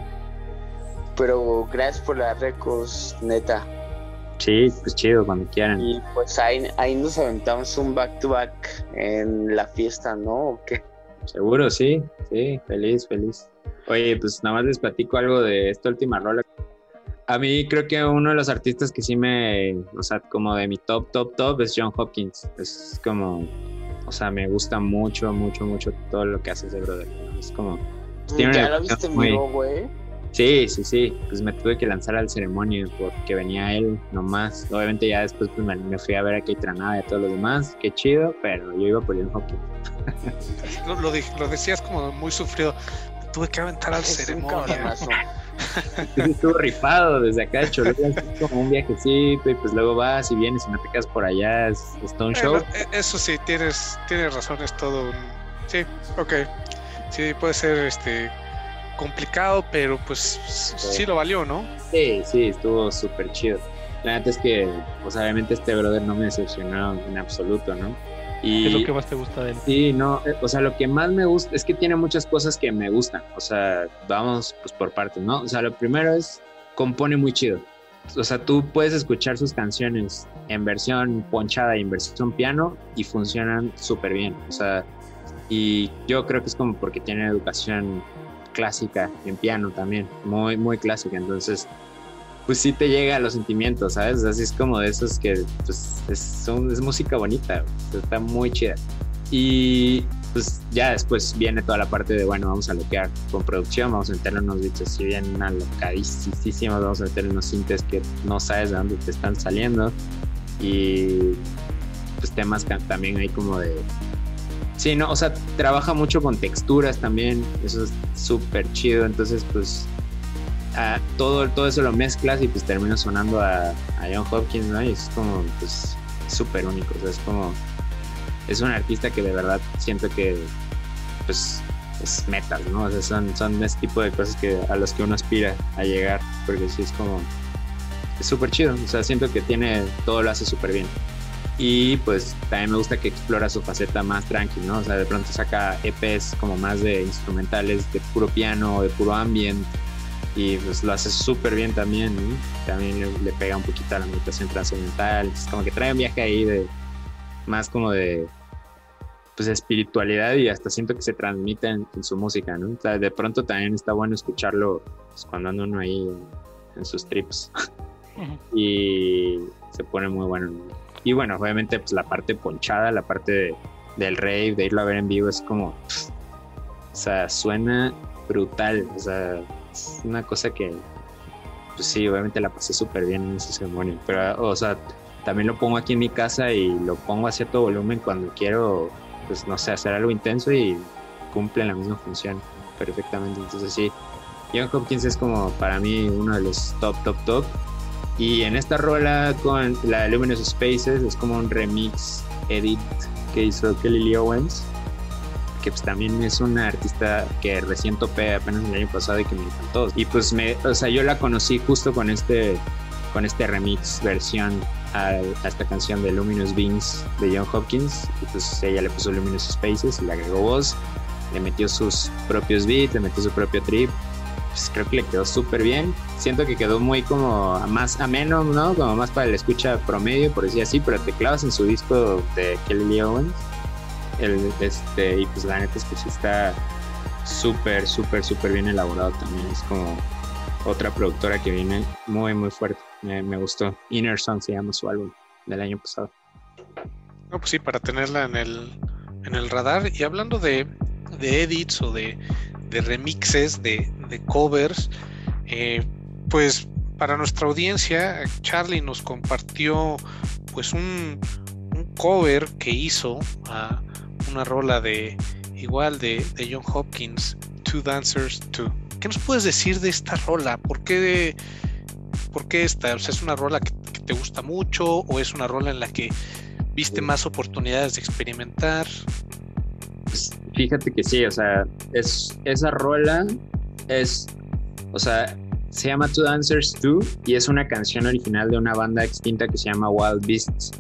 Pero gracias por las recos, neta. Sí, pues chido, cuando quieran. Y pues ahí, ahí nos aventamos un back to back en la fiesta, ¿no? ¿O qué? Seguro, sí, sí, feliz, feliz. Oye, pues nada más les platico algo de esta última rola. A mí creo que uno de los artistas que sí me, o sea, como de mi top, top, top es John Hopkins. Es como, o sea, me gusta mucho, mucho, mucho todo lo que hace ese brother. Es como... Pues, ¿Ya lo viste en vivo, güey? Sí, sí, sí. Pues me tuve que lanzar al ceremonio porque venía él nomás. Obviamente ya después pues, me, fui a ver a Tranada y a todos los demás. Qué chido, pero yo iba por el hockey. [LAUGHS] lo, lo, decías como muy sufrido. Tuve que aventar al ceremonio. [LAUGHS] estuvo rifado desde acá de Cholula, es como un viajecito y pues luego vas y vienes y no te quedas por allá, es, Stone Show. E, eso sí, tienes, tienes razón, es todo un... Sí, ok. Sí, puede ser este complicado, pero pues sí, lo valió, ¿no? Sí, sí, estuvo súper chido. La neta es que, pues obviamente este brother no me decepcionó en absoluto, ¿no? Y, ¿Qué es lo que más te gusta de él? Sí, no, eh, o sea, lo que más me gusta es que tiene muchas cosas que me gustan. O sea, vamos pues por partes, ¿no? O sea, lo primero es, compone muy chido. O sea, tú puedes escuchar sus canciones en versión ponchada y en versión piano y funcionan súper bien. O sea, y yo creo que es como porque tiene educación clásica en piano también, muy, muy clásica. Entonces, pues sí te llega a los sentimientos, ¿sabes? Así es como de esos que pues, es, es música bonita, está muy chida. Y pues ya después viene toda la parte de, bueno, vamos a loquear con producción, vamos a meterle unos bichos si bien alocadísimos, vamos a meterle unos sintes que no sabes de dónde te están saliendo. Y pues temas también hay como de Sí, no, o sea, trabaja mucho con texturas también, eso es súper chido, entonces pues todo, todo eso lo mezclas y pues termina sonando a, John Hopkins, ¿no? Y es como pues súper único, o sea, es como, es un artista que de verdad siento que pues es metal, ¿no? O sea, son, son ese tipo de cosas que, a los que uno aspira a llegar, porque sí es como, es súper chido, o sea, siento que tiene, todo lo hace súper bien. Y pues también me gusta que explora su faceta más tranqui, ¿no? O sea, de pronto saca EPs como más de instrumentales, de puro piano, de puro ambient. Y pues lo hace súper bien también, ¿no? También le, pega un poquito a la meditación trascendental. Es como que trae un viaje ahí de más como de pues espiritualidad y hasta siento que se transmite en, su música, ¿no? O sea, de pronto también está bueno escucharlo pues, cuando anda uno ahí en, sus trips. y se pone muy bueno. Y bueno, obviamente pues la parte ponchada, la parte del rave, de irlo a ver en vivo es como, o sea, suena brutal, o sea, es una cosa que, pues sí, obviamente la pasé súper bien en ese ceremonia, pero, o sea, también lo pongo aquí en mi casa y lo pongo a cierto volumen cuando quiero, pues no sé, hacer algo intenso y cumple la misma función perfectamente. Entonces sí, John Hopkins es como para mí uno de los top, top, top. Y en esta rola con la Luminous Spaces es como un remix edit que hizo Kelly Lee Owens, que pues también es una artista que recién topé apenas el año pasado y que me encantó. Y pues me, o sea, yo la conocí justo con este, con este remix versión a, esta canción de Luminous Beings de John Hopkins. Y pues ella le puso Luminous Spaces y le agregó voz, le metió sus propios beats, le metió su propio trip pues creo que le quedó súper bien. Siento que quedó muy como más ameno, ¿no? Como más para la escucha promedio, por decir así, pero te clavas en su disco de Kelly Lee Owens. El, este, y pues la neta es que sí está súper, súper, súper bien elaborado también. Es como otra productora que viene muy, muy fuerte. Me, me gustó. Inner Song se llama su álbum del año pasado. No, pues sí, para tenerla en el, en el radar. Y hablando de, de edits o de remixes, de, covers. Eh, pues para nuestra audiencia, Charlie nos compartió pues un, cover que hizo a una rola de igual de, John Hopkins, Two Dancers Two. ¿Qué nos puedes decir de esta rola? ¿Por qué, por qué esta? ¿Es una rola que, te gusta mucho o es una rola en la que viste más oportunidades de experimentar? Pues, fíjate que sí, o sea, es, esa rola es, o sea, se llama Two Dancers 2 y es una canción original de una banda extinta que se llama Wild Beasts,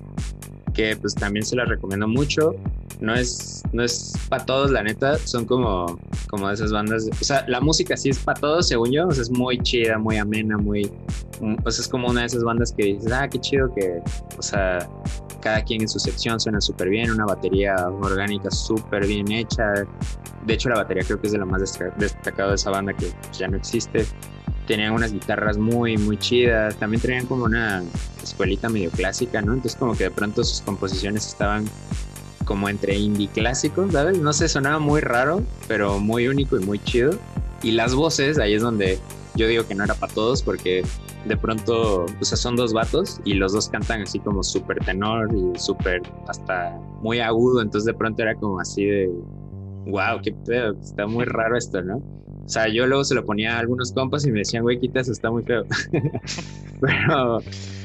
que pues también se la recomiendo mucho. No es, no es para todos, la neta, son como, como de esas bandas. O sea, la música sí es para todos, según yo, o sea, es muy chida, muy amena, muy. O sea, es como una de esas bandas que dices, ah, qué chido que, o sea, cada quien en su sección suena súper bien, una batería orgánica súper bien hecha. De hecho, la batería creo que es de lo más destacado de esa banda que ya no existe tenían unas guitarras muy, muy chidas. También tenían como una escuelita medio clásica, ¿no? Entonces como que de pronto sus composiciones estaban como entre indie clásicos, ¿sabes? No sé, sonaba muy raro, pero muy único y muy chido. Y las voces, ahí es donde yo digo que no era para todos porque de pronto, o sea, son dos vatos y los dos cantan así como súper tenor y súper hasta muy agudo, entonces de pronto era como así de, wow, qué pedo, está muy raro esto, ¿no? O sea, yo luego se lo ponía a algunos compas y me decían, güey, quita eso, está muy feo. [LAUGHS] pero,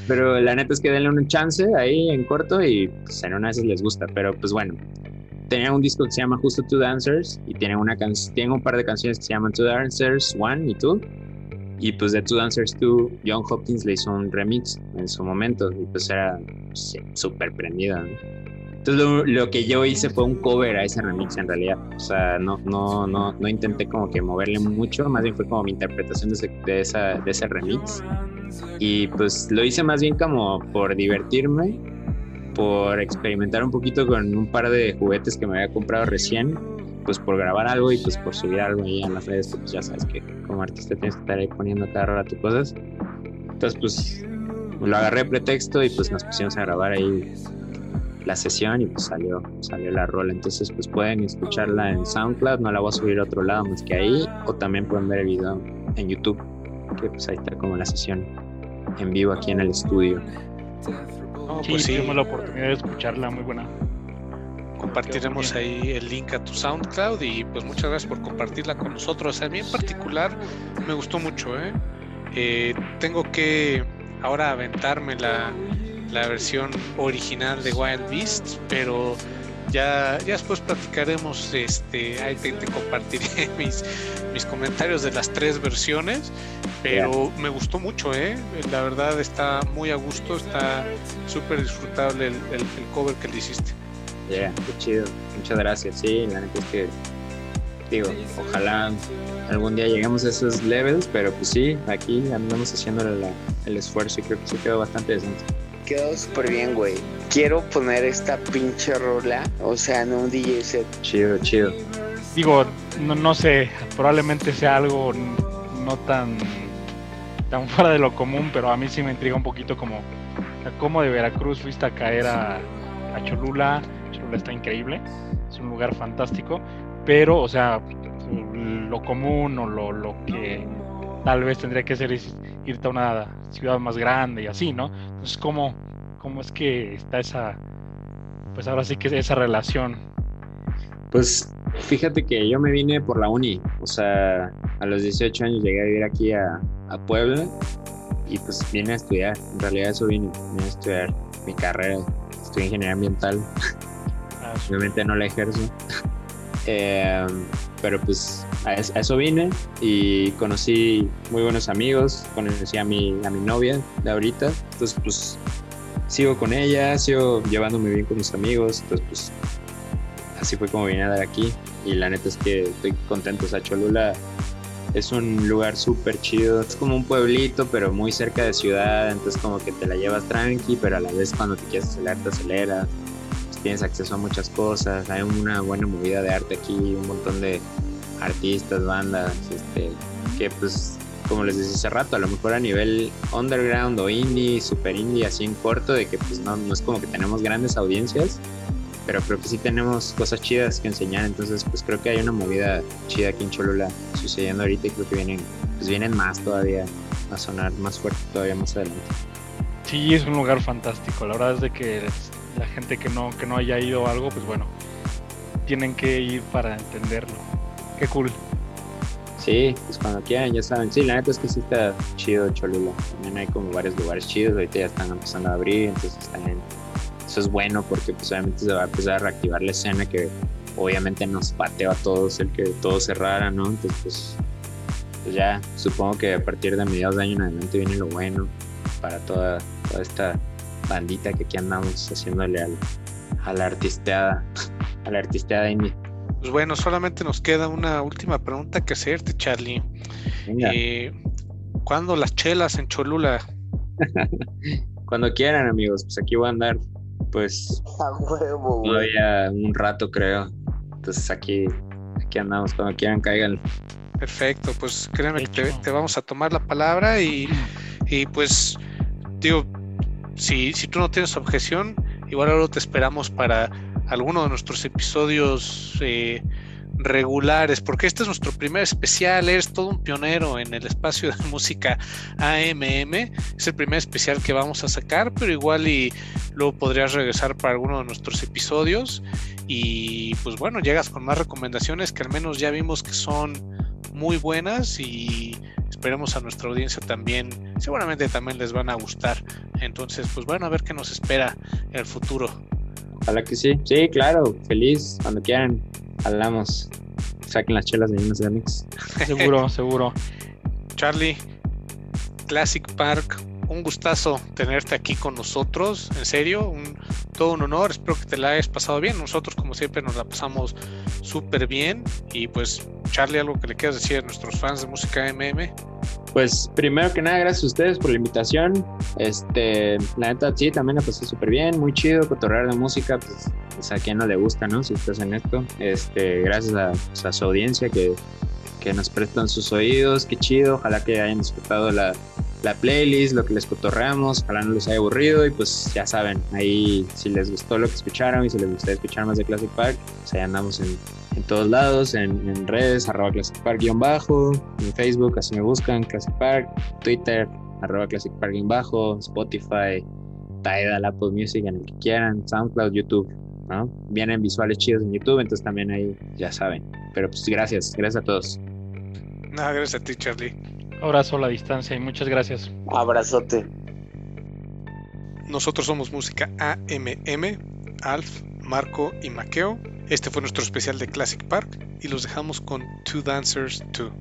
pero la neta es que denle un chance ahí en corto y pues, en una les gusta. Pero pues bueno, tenía un disco que se llama Justo Two Dancers y tiene, una tiene un par de canciones que se llaman Two Dancers One y Two. Y pues de Two Dancers 2, John Hopkins le hizo un remix en su momento y pues era súper prendida. ¿no? Entonces lo, que yo hice fue un cover a ese remix en realidad. O sea, no, no, no, no intenté como que moverle mucho, más bien fue como mi interpretación de ese, de, esa, de ese remix. Y pues lo hice más bien como por divertirme, por experimentar un poquito con un par de juguetes que me había comprado recién, pues por grabar algo y pues por subir algo ahí en las redes, pues ya sabes que como artista tienes que estar ahí poniendo cada tus cosas. Entonces pues lo agarré pretexto y pues nos pusimos a grabar ahí la sesión y pues salió, salió la rola. Entonces pues pueden escucharla en SoundCloud, no la voy a subir a otro lado más que ahí, o también pueden ver el video en YouTube, que pues ahí está como la sesión en vivo aquí en el estudio. sí, pues sí. tuvimos la oportunidad de escucharla, muy buena. Compartiremos ahí el link a tu SoundCloud y pues muchas gracias por compartirla con nosotros. A mí en particular me gustó mucho, ¿eh? eh tengo que ahora aventarme la, la versión original de Wild Beast, pero ya, ya después platicaremos, este, ahí te, compartiré [LAUGHS] mis, mis comentarios de las tres versiones, pero me gustó mucho, ¿eh? la verdad está muy a gusto, está súper disfrutable el, el, cover que le hiciste. Yeah, qué chido, muchas gracias, sí, la neta es que digo, ojalá algún día lleguemos a esos levels, pero pues sí, aquí andamos haciendo el esfuerzo y creo que se quedó bastante decente. Quedó súper bien, güey. Quiero poner esta pinche rola, o sea, en un DJ set. Chido, chido. Digo, no, no sé, probablemente sea algo no tan, tan fuera de lo común, pero a mí sí me intriga un poquito como, cómo de Veracruz fuiste a caer a, a Cholula. Cholula está increíble, es un lugar fantástico, pero, o sea, lo común o lo, lo que tal vez tendría que ser irte a una ciudad más grande y así, ¿no? Entonces, ¿cómo, cómo es que está esa, pues ahora sí que esa relación? Pues fíjate que yo me vine por la uni, o sea, a los 18 años llegué a vivir aquí a, a Puebla y pues vine a estudiar, en realidad eso vine, vine a estudiar mi carrera, estudié ingeniería ambiental, ah, obviamente no la ejerzo. [LAUGHS] Eh, pero pues a, eso vine y conocí muy buenos amigos, conocí a mi, a mi novia de ahorita, entonces pues sigo con ella, sigo llevándome bien con mis amigos, entonces pues así fue como vine a dar aquí. Y la neta es que estoy contento, o sea, Cholula es un lugar súper chido, es como un pueblito pero muy cerca de ciudad, entonces como que te la llevas tranqui, pero a la vez cuando te quieres acelerar te aceleras. Tienes acceso a muchas cosas, hay una buena movida de arte aquí, un montón de artistas, bandas, este, que pues como les decía hace rato, a lo mejor a nivel underground o indie, super indie, así en corto, de que pues no, no es como que tenemos grandes audiencias, pero creo que sí tenemos cosas chidas que enseñar, entonces pues creo que hay una movida chida aquí en Cholula sucediendo ahorita y creo que vienen, pues vienen más todavía a sonar más fuerte todavía más adelante. Sí, es un lugar fantástico, la verdad es de que la gente que no, que no haya ido a algo, pues bueno, tienen que ir para entenderlo. Qué cool. Sí, pues cuando quieran, ya saben. Sí, la neta es que sí está chido Cholula. También hay como varios lugares chidos, ahorita ya están empezando a abrir, entonces también eso es bueno porque pues obviamente se va a empezar a reactivar la escena que obviamente nos pateó a todos el que todo cerrara, ¿no? Entonces pues, pues, ya supongo que a partir de mediados de año en viene lo bueno para toda, toda esta bandita que aquí andamos haciéndole al, a la artisteada, [LAUGHS] a la artisteada indie. Pues bueno, solamente nos queda una última pregunta que hacerte, Charlie. Eh, ¿Cuándo las chelas en Cholula? [LAUGHS] Cuando quieran, amigos, pues aquí voy a andar, pues todavía un rato creo. Entonces aquí, aquí andamos, cuando quieran caigan. Perfecto, pues créeme que te, vamos a tomar la palabra y, y pues digo, si, si tú no tienes objeción, igual ahora te esperamos para alguno de nuestros episodios eh, regulares, porque este es nuestro primer especial, eres todo un pionero en el espacio de [LAUGHS] música AMM, es el primer especial que vamos a sacar, pero igual y luego podrías regresar para alguno de nuestros episodios y pues bueno, llegas con más recomendaciones que al menos ya vimos que son muy buenas y esperemos a nuestra audiencia también, seguramente también les van a gustar. Entonces, pues bueno, a ver qué nos espera el futuro. Ojalá que sí. Sí, claro, feliz. Cuando quieran, hablamos. Saquen las chelas de unos mix. Seguro, [LAUGHS] seguro. Charlie, Classic Park, un gustazo tenerte aquí con nosotros. En serio, un, todo un honor. Espero que te la hayas pasado bien. Nosotros, como siempre, nos la pasamos súper bien. Y pues, Charlie, algo que le quieras decir a nuestros fans de música MM. Pues primero que nada, gracias a ustedes por la invitación. Este, la neta sí, también la pasé súper bien, muy chido, cotorrear de música, pues, pues, a quien no le gusta, ¿no? Si estás en esto. Este, gracias a, pues, a su audiencia que, que, nos prestan sus oídos, qué chido, ojalá que hayan disfrutado la, la playlist, lo que les cotorreamos, ojalá no les haya aburrido y pues ya saben, ahí si les gustó lo que escucharon y si les gustaría escuchar más de Classic Park, pues ahí andamos en, en todos lados, en, redes, arroba Classic Park guion bajo, en Facebook, así me buscan, Classic Park, Twitter, arroba Classic Park guion bajo, Spotify, Tidal, Apple Music, en el que quieran, SoundCloud, YouTube, ¿no? Vienen visuales chidos en YouTube, entonces también ahí ya saben. Pero pues gracias, gracias a todos. Nada, gracias a ti, Charlie. Abrazo a la distancia y muchas gracias. Abrazote. Nosotros somos música AMM, Alf, Marco y Maqueo. Este fue nuestro especial de Classic Park y los dejamos con Two Dancers 2.